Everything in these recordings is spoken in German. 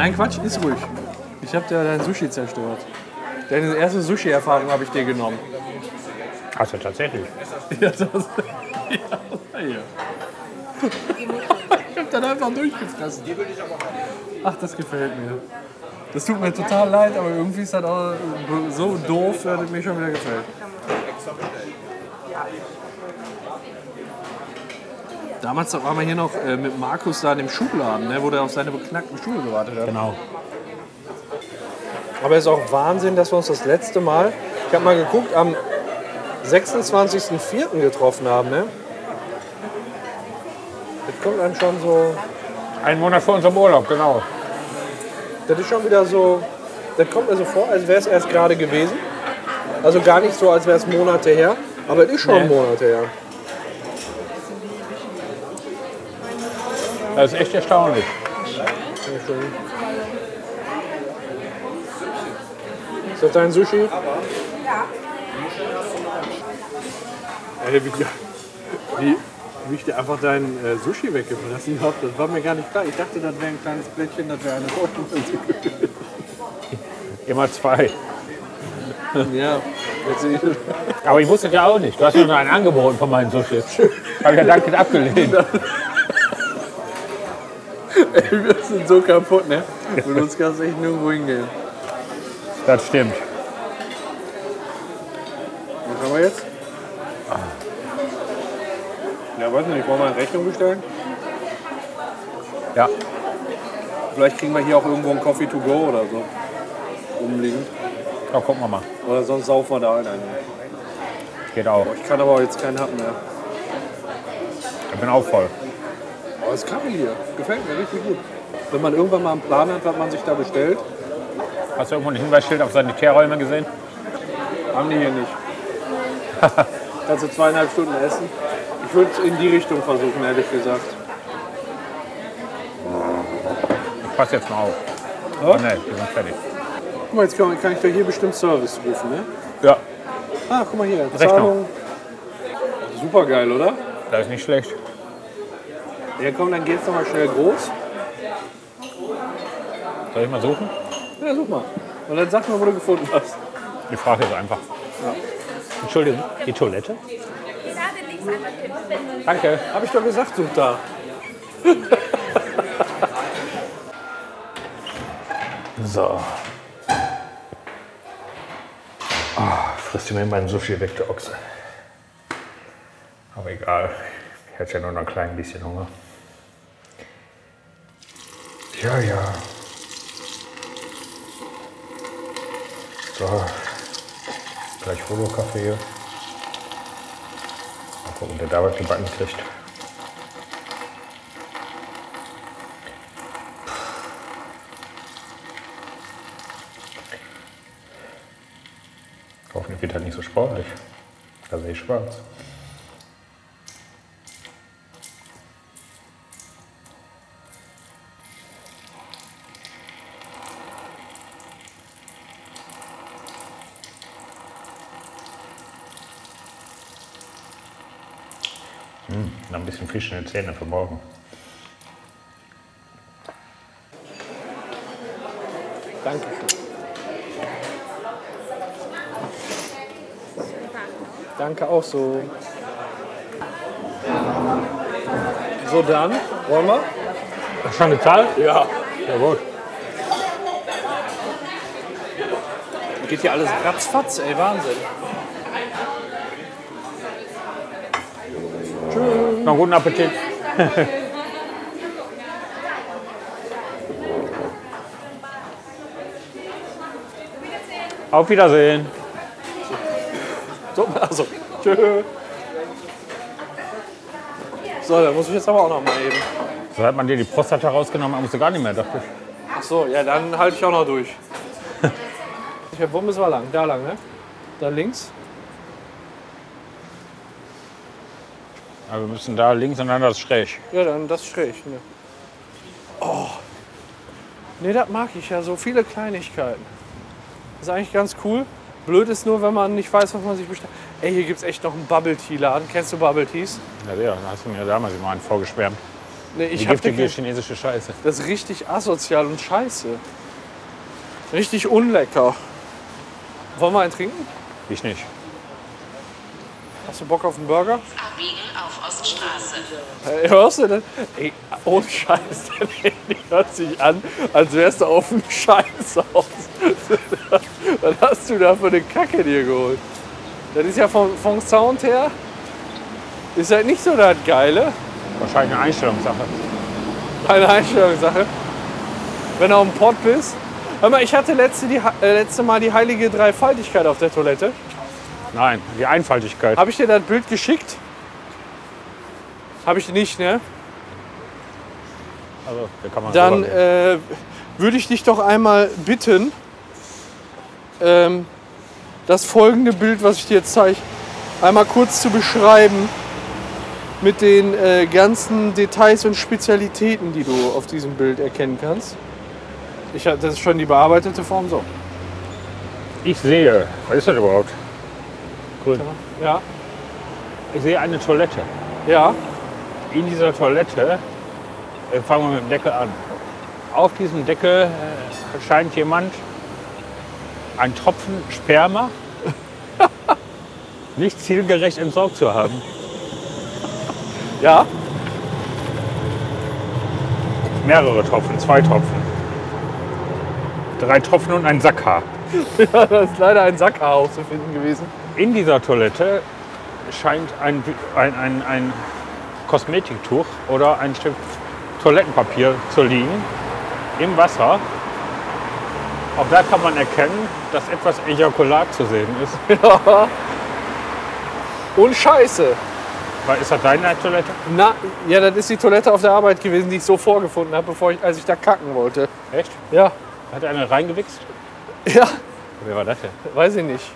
Nein, Quatsch, ist ruhig. Ich habe dir dein Sushi zerstört. Deine erste Sushi-Erfahrung habe ich dir genommen. Hast du tatsächlich. Ja, das, ja, hier. Ich hab dann einfach durchgefressen. Ach, das gefällt mir. Das tut mir total leid, aber irgendwie ist das auch so doof, dass es mir schon wieder gefällt. Damals waren wir hier noch äh, mit Markus da in dem Schuhladen, ne, wo der auf seine beknackten Schuhe gewartet hat. Genau. Aber es ist auch Wahnsinn, dass wir uns das letzte Mal, ich habe mal geguckt, am 26.04. getroffen haben. Ne? Das kommt einem schon so, Ein Monat vor unserem Urlaub, genau. das ist schon wieder so, das kommt mir so vor, als wäre es erst gerade gewesen. Also gar nicht so, als wäre es Monate her, aber es ist schon Nee. Monate her. Das ist echt erstaunlich. Ist das dein Sushi? Ey, wie, wie, wie ich dir einfach dein äh, Sushi weggefressen habe, das war mir gar nicht klar. Ich dachte, das wäre ein kleines Plättchen, das wäre eine Portion. Immer zwei. Ja. Aber ich wusste ja auch nicht. Du hast mir nur ein Angebot von meinen Sushi. Habe ich ja dankend abgelehnt. Wir sind so kaputt, ne? Mit uns kannst du echt nirgendwo hingehen. Das stimmt. Was haben wir jetzt? Ja, weiß nicht, wollen wir eine Rechnung bestellen? Ja. Vielleicht kriegen wir hier auch irgendwo einen Coffee to go oder so. Umliegend. Ja, gucken wir mal. Oder sonst saufen wir da ein. Geht auch. Ich kann aber jetzt keinen Happen mehr. Ich bin auch voll. Aber es ist hier. Gefällt mir richtig gut. Wenn man irgendwann mal einen Plan hat, was man sich da bestellt, Hast du irgendwo ein Hinweisschild auf Sanitärräume gesehen? haben die hier nicht. Kannst du zweieinhalb Stunden essen? Ich würde es in die Richtung versuchen, ehrlich gesagt. Ich passe jetzt mal auf. Oh, nee, wir sind fertig. Guck mal, jetzt kann, kann ich doch hier bestimmt Service rufen, ne? Ja, Ah, guck mal hier. Zahlung. Super geil, oder? das ist nicht schlecht. Ja, komm, dann geht's noch mal schnell groß. Soll ich mal suchen? Ja, such mal. Und dann sag mal, wo du gefunden hast. Die Frage ist einfach. Entschuldigung, die Toilette? Danke. Hab ich doch gesagt, such da. So. Ah, frisst mir meinen Sushi weg, der Ochse. Aber egal. Ich hätte ja nur noch ein klein bisschen Hunger. Ja, ja. So. Gleich Holo-Kaffee. Mal gucken, der da was gebacken kriegt. Hoffentlich wird er nicht so sportlich. Da sehe ich schwarz. Ein bisschen Fisch in den Zähnen für morgen. Dankeschön. Danke auch so. So dann, wollen wir? Schon gezahlt? Ja. Ja gut. Geht hier alles ratzfatz, ey, Wahnsinn. Noch guten Appetit. Auf Wiedersehen. So, also, tschö. So, dann muss ich jetzt aber auch noch mal eben. So hat man dir die Prostata rausgenommen, dann musst du gar nicht mehr, dachte ich. Ach so, ja, dann halte ich auch noch durch. Wo müssen wir lang? Da lang, ne? Da links? Aber wir müssen da links und dann das schräg. Ja, dann das schräg. Ne? Oh. Nee, das mag ich ja, so viele Kleinigkeiten. Das ist eigentlich ganz cool. Blöd ist nur, wenn man nicht weiß, was man sich bestellt. Ey, hier gibt es echt noch einen Bubble Tea Laden. Kennst du Bubble Teas? Ja, ja, da hast du mir damals immer einen vorgeschwärmt. Nee, Die ich hab giftige chinesische Scheiße. Das ist richtig asozial und scheiße. Richtig unlecker. Wollen wir einen trinken? Ich nicht. Hast du Bock auf einen Burger? Abbiegen auf Oststraße. Hey, hörst du das? Ey, oh Scheiß, dein Handy hört sich an, als wärst du auf dem Scheißhaus. Was hast du da für eine Kacke dir geholt? Das ist ja vom, vom Sound her, ist halt nicht so das Geile. Wahrscheinlich eine Einstellungssache. Eine Einstellungssache. Wenn du auf dem Pott bist. Hör mal, ich hatte letzte, die, äh, letzte Mal die heilige Dreifaltigkeit auf der Toilette. Nein, die Einfaltigkeit. Habe ich dir das Bild geschickt? Habe ich nicht, ne? Also, da kann man Dann äh, würde ich dich doch einmal bitten, ähm, das folgende Bild, was ich dir jetzt zeige, einmal kurz zu beschreiben mit den äh, ganzen Details und Spezialitäten, die du auf diesem Bild erkennen kannst. Ich, das ist schon die bearbeitete Form so. ich sehe, was ist das überhaupt? Grün. Ja. Ich sehe eine Toilette. Ja. In dieser Toilette, äh, fangen wir mit dem Deckel an. Auf diesem Deckel äh, scheint jemand einen Tropfen Sperma nicht zielgerecht entsorgt zu haben. Ja. Mehrere Tropfen, zwei Tropfen. Drei Tropfen und ein Sackhaar. ja. Das ist leider ein Sackhaar aufzufinden gewesen. In dieser Toilette scheint ein, ein, ein, ein Kosmetiktuch oder ein Stück Toilettenpapier zu liegen im Wasser. Auch da kann man erkennen, dass etwas Ejakulat zu sehen ist. Und Scheiße. Weil ist das deine Toilette? Na, ja, das ist die Toilette auf der Arbeit gewesen, die ich so vorgefunden habe, bevor ich, als ich da kacken wollte. Echt? Ja. Hat einer reingewichst? Ja, Wer war das denn? weiß ich nicht.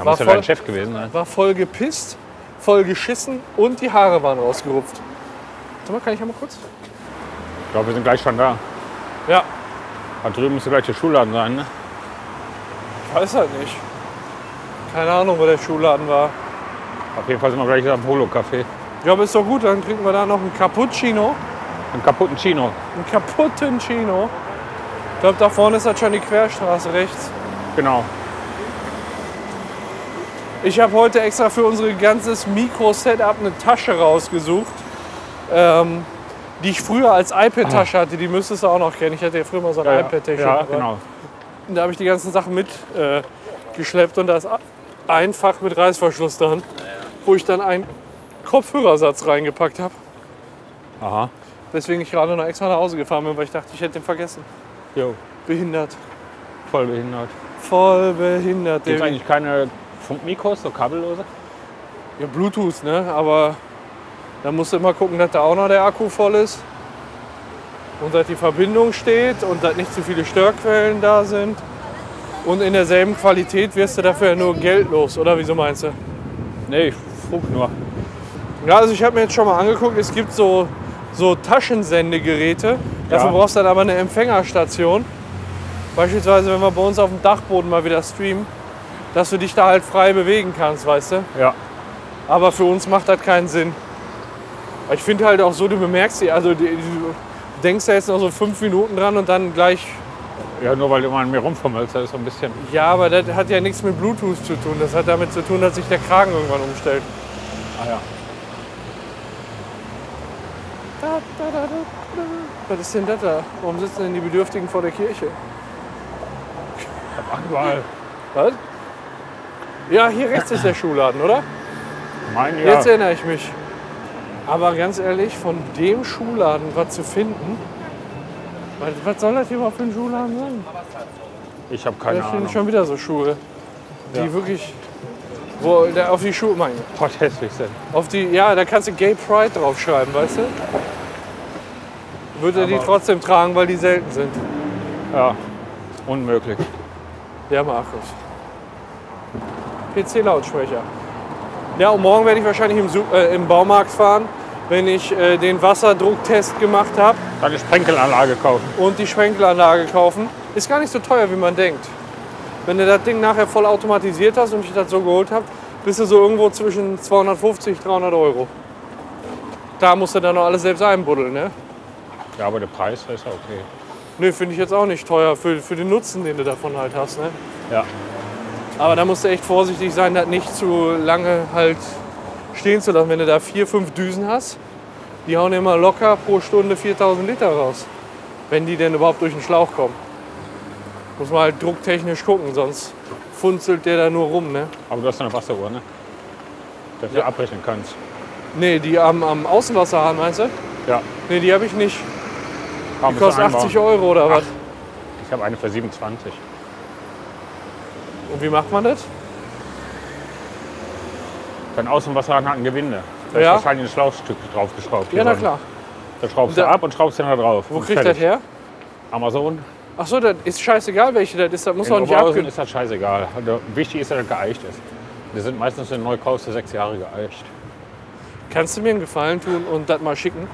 Da War muss ja voll- dein Chef gewesen sein. War voll gepisst, voll geschissen und die Haare waren rausgerupft. Warte mal, kann ich einmal kurz? Ich glaube, wir sind gleich schon da. Ja, Da drüben müsste gleich der Schulladen sein. Ne? ich weiß halt nicht. Keine Ahnung, wo der Schuhladen war. Auf jeden Fall sind wir gleich am Polo-Café. Ja, aber ist doch gut, dann trinken wir da noch einen Cappuccino. Einen kaputten Chino. Einen kaputten Chino. Ich glaube, da vorne ist das schon die Querstraße rechts. Genau. Ich habe heute extra für unser ganzes Mikro-Setup eine Tasche rausgesucht, ähm, die ich früher als iPad-Tasche hatte. Die müsstest du auch noch kennen. Ich hatte ja früher mal so ein Ja, iPad-Tasche. ja, genau. Und da habe ich die ganzen Sachen mitgeschleppt äh, und da ist ein Fach mit Reißverschluss dran, wo ich dann einen Kopfhörersatz reingepackt habe. Aha. Weswegen ich gerade noch extra nach Hause gefahren bin, weil ich dachte, ich hätte den vergessen. Jo, Behindert. voll behindert. Voll behindert. Gibt eigentlich keine Funkmikros, so kabellose? ja, Bluetooth, ne? Aber da musst du immer gucken, dass da auch noch der Akku voll ist. Und dass die Verbindung steht und dass nicht zu viele Störquellen da sind. Und in derselben Qualität wirst du dafür ja nur Geld los, oder wieso meinst du? Nee, ich frug nur. Ja, also ich habe mir jetzt schon mal angeguckt, es gibt so, so Taschensendegeräte. Dafür Ja. brauchst du dann aber eine Empfängerstation. Beispielsweise, wenn wir bei uns auf dem Dachboden mal wieder streamen, dass du dich da halt frei bewegen kannst, weißt du? Ja. Aber für uns macht das keinen Sinn. Ich finde halt auch so, du bemerkst die, also du denkst da jetzt noch so fünf Minuten dran und dann gleich, Ja, nur weil du immer an mir rumfummelst, das ist so ein bisschen. ja, aber das hat ja nichts mit Bluetooth zu tun. Das hat damit zu tun, dass sich der Kragen irgendwann umstellt. Ah ja. Was ist denn das da? Warum sitzen denn die Bedürftigen vor der Kirche? Überall. Was? Ja, hier rechts ist der Schuhladen, oder? Mein ja. Jetzt erinnere ich mich. Aber ganz ehrlich, von dem Schuhladen was zu finden, was, was soll das hier überhaupt für ein Schuhladen sein? Ich habe keine Da stehen Ahnung. schon wieder so Schuhe, die Ja. wirklich, wo der auf die Schuhe, mein, Gott, hässlich sind. auf die, ja, da kannst du Gay Pride draufschreiben, weißt du? Würde er die trotzdem tragen, weil die selten sind. Ja, unmöglich. Ja, Markus. PC-Lautsprecher. Ja, und morgen werde ich wahrscheinlich im, äh, im Baumarkt fahren, wenn ich äh, den Wasserdrucktest gemacht habe Dann eine Sprenkelanlage kaufen. und die Schwenkelanlage kaufen. Ist gar nicht so teuer, wie man denkt. Wenn du das Ding nachher voll automatisiert hast und ich das so geholt habe, bist du so irgendwo zwischen 250 300 Euro. Da musst du dann noch alles selbst einbuddeln, ne? Ja, aber der Preis ist ja okay. Nö, finde ich jetzt auch nicht teuer für, für den Nutzen, den du davon halt hast. Ne? Ja. Aber da musst du echt vorsichtig sein, das nicht zu lange halt stehen zu lassen. Wenn du da vier, fünf Düsen hast, die hauen immer locker pro Stunde 4000 Liter raus. Wenn die denn überhaupt durch den Schlauch kommen. Muss man halt drucktechnisch gucken, sonst funzelt der da nur rum. Ne? Aber du hast eine Wasseruhr, ne? Dass Ja. du abrechnen kannst. Nee, die am, am Außenwasserhahn meinst du? Ja. Nee, die habe ich nicht. Die kostet 80 Euro oder was? Ich habe eine für 27. Und wie macht man das? Außenwasserhahn hat ein Gewinde. Da Ja. ist wahrscheinlich ein Schlauchstück draufgeschraubt. Ja, na klar. Da schraubst du da- ab und schraubst den da drauf. Wo kriegt das her? Amazon. Ach so, das ist scheißegal, welche das ist. Das muss In auch nicht abkühlen. ist das scheißegal. Also, wichtig ist, dass er geeicht ist. Die sind meistens in Neukauf für sechs Jahre geeicht. Kannst du mir einen Gefallen tun und das mal schicken,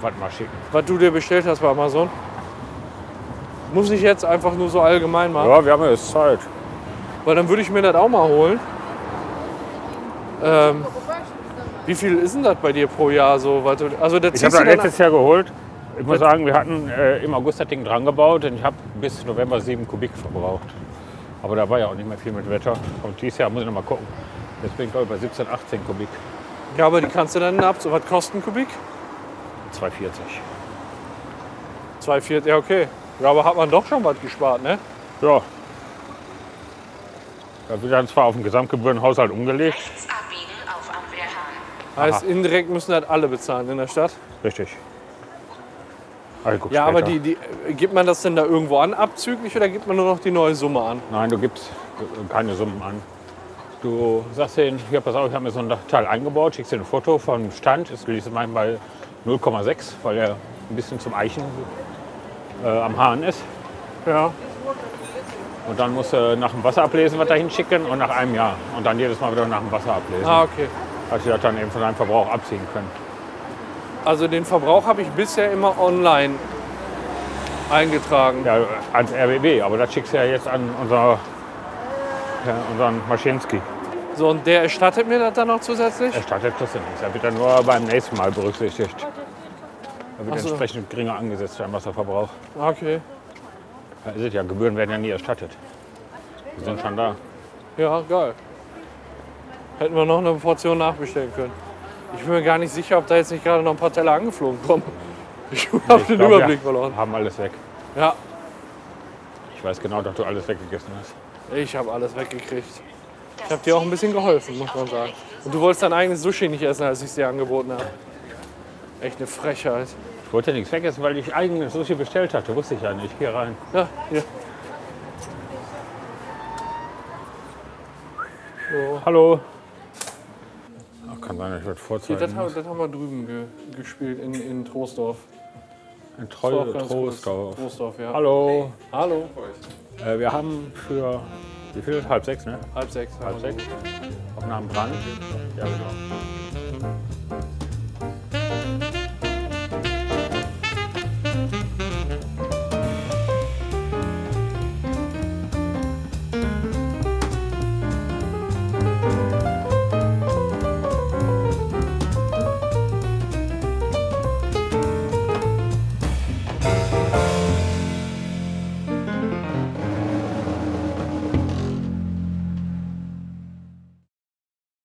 Warte mal schicken. was du dir bestellt hast bei Amazon? Muss ich jetzt einfach nur so allgemein machen? Ja, wir haben ja jetzt Zeit. Weil dann würde ich mir das auch mal holen. Ähm, wie viel ist denn das bei dir pro Jahr so? Also das Ich habe das letztes Jahr geholt. Ich muss sagen, wir hatten äh, im August das Ding dran gebaut und ich habe bis November sieben Kubik verbraucht. Aber da war ja auch nicht mehr viel mit Wetter. Und dieses Jahr muss ich noch mal gucken. Jetzt bin ich glaube ich bei 17, 18 Kubik. Ja, aber die kannst du dann ab. So, was kostet ein Kubik? 240. 2,4. Ja, okay. Ja, aber hat man doch schon was gespart, ne? Ja. Da wird dann zwar auf den Gesamtgebührenhaushalt umgelegt. Rechts abbiegen auf. Heißt, indirekt müssen das alle bezahlen in der Stadt. Richtig. Guck Ja, aber die, die, gibt man das denn da irgendwo an abzüglich oder gibt man nur noch die neue Summe an? Nein, du gibst keine Summen an. Du sagst denen, hier, pass auf, ich habe mir so ein Teil eingebaut, schickst dir ein Foto vom Stand, ist liegt manchmal 0,6, weil er ein bisschen zum Eichen äh, am Hahn ist. Ja. Und dann musst du nach dem Wasser ablesen, was dahin schicken und nach einem Jahr. Und dann jedes Mal wieder nach dem Wasser ablesen. Ah, okay. Dass die das dann eben von deinem Verbrauch abziehen können. Also den Verbrauch habe ich bisher immer online eingetragen. Ja, ans RBB, aber das schickst du ja jetzt an unser, ja, unseren Maschinski. So, und der erstattet mir das dann noch zusätzlich? Erstattet das ja nichts. Er wird dann nur beim nächsten Mal berücksichtigt. Da wird Ach so. entsprechend geringer angesetzt, dein Wasserverbrauch. Okay. Da ist es ja, Gebühren werden ja nie erstattet. Die sind schon da. Ja, geil. Hätten wir noch eine Portion nachbestellen können. Ich bin mir gar nicht sicher, ob da jetzt nicht gerade noch ein paar Teller angeflogen kommen. Ich habe Ich den glaub, Überblick wir verloren. haben alles weg. Ja, Ich weiß genau, dass du alles weggegessen hast. ich habe alles weggekriegt. Ich habe dir auch ein bisschen geholfen, muss man sagen. Und du wolltest dein eigenes Sushi nicht essen, als ich es dir angeboten habe. Echt eine Frechheit. Ich wollte nichts vergessen, weil ich eigenes Sushi bestellt hatte. Wusste ich ja nicht. Hier rein. Ja, hier. So. Hallo. Ach, kann sein, ich werde Hier, vorzeigen. das, haben, das haben wir drüben ge gespielt, in, in Troisdorf. Auch Treu cool. Troisdorf, ja. Hallo. Hallo. Äh, wir haben für, wie viel? Halb sechs, ne? Halb sechs. Halb sechs. Aufnahmen dran. Ja, genau.